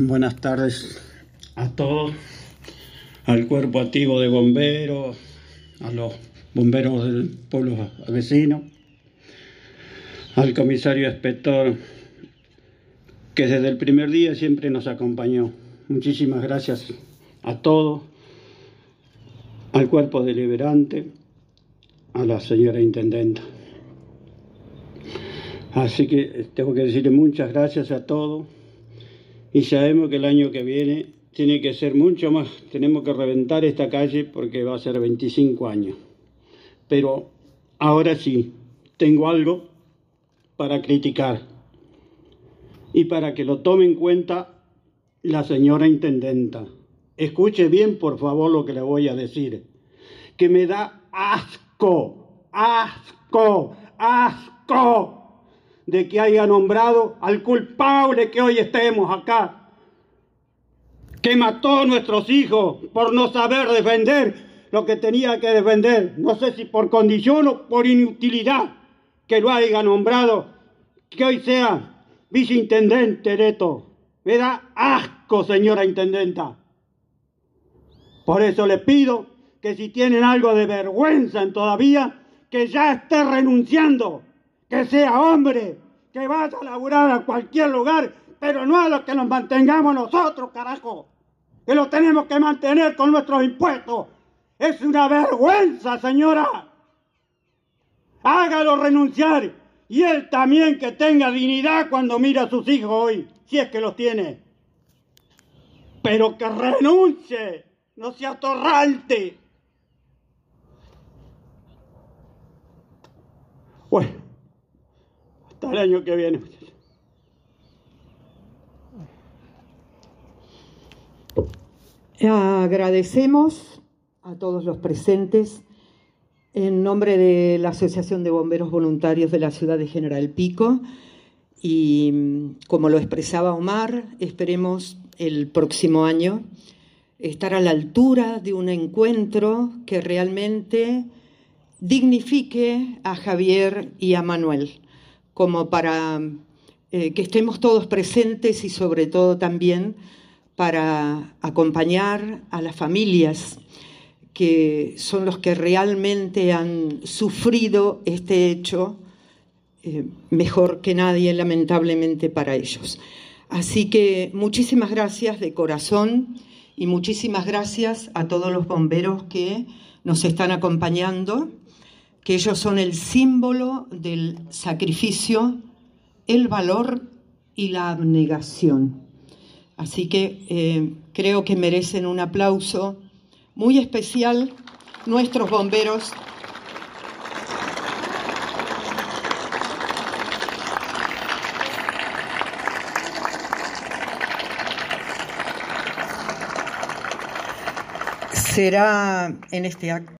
Buenas tardes a todos, al cuerpo activo de bomberos, a los bomberos del pueblo vecino, al comisario inspector que desde el primer día siempre nos acompañó. Muchísimas gracias a todos, al cuerpo deliberante, a la señora intendenta. Así que tengo que decirle muchas gracias a todos y sabemos que el año que viene tiene que ser mucho más, tenemos que reventar esta calle porque va a ser 25 años. Pero ahora sí, tengo algo para criticar y para que lo tome en cuenta la señora intendenta. Escuche bien, por favor, lo que le voy a decir. Que me da asco, asco, asco de que haya nombrado al culpable que hoy estemos acá, que mató a nuestros hijos por no saber defender lo que tenía que defender, no sé si por condición o por inutilidad, que lo haya nombrado, que hoy sea viceintendente esto. Me da asco, señora intendenta. Por eso le pido que si tienen algo de vergüenza en todavía, que ya esté renunciando que sea hombre, que vaya a laburar a cualquier lugar, pero no a lo que nos mantengamos nosotros, carajo, que lo tenemos que mantener con nuestros impuestos. Es una vergüenza, señora. Hágalo renunciar y él también que tenga dignidad cuando mira a sus hijos hoy, si es que los tiene. Pero que renuncie, no sea torrante. Bueno hasta el año que viene. Agradecemos a todos los presentes en nombre de la Asociación de Bomberos Voluntarios de la ciudad de General Pico y como lo expresaba Omar, esperemos el próximo año estar a la altura de un encuentro que realmente dignifique a Javier y a Manuel como para eh, que estemos todos presentes y sobre todo también para acompañar a las familias que son los que realmente han sufrido este hecho eh, mejor que nadie, lamentablemente, para ellos. Así que muchísimas gracias de corazón y muchísimas gracias a todos los bomberos que nos están acompañando que ellos son el símbolo del sacrificio, el valor y la abnegación. Así que eh, creo que merecen un aplauso muy especial nuestros bomberos. Será en este acto.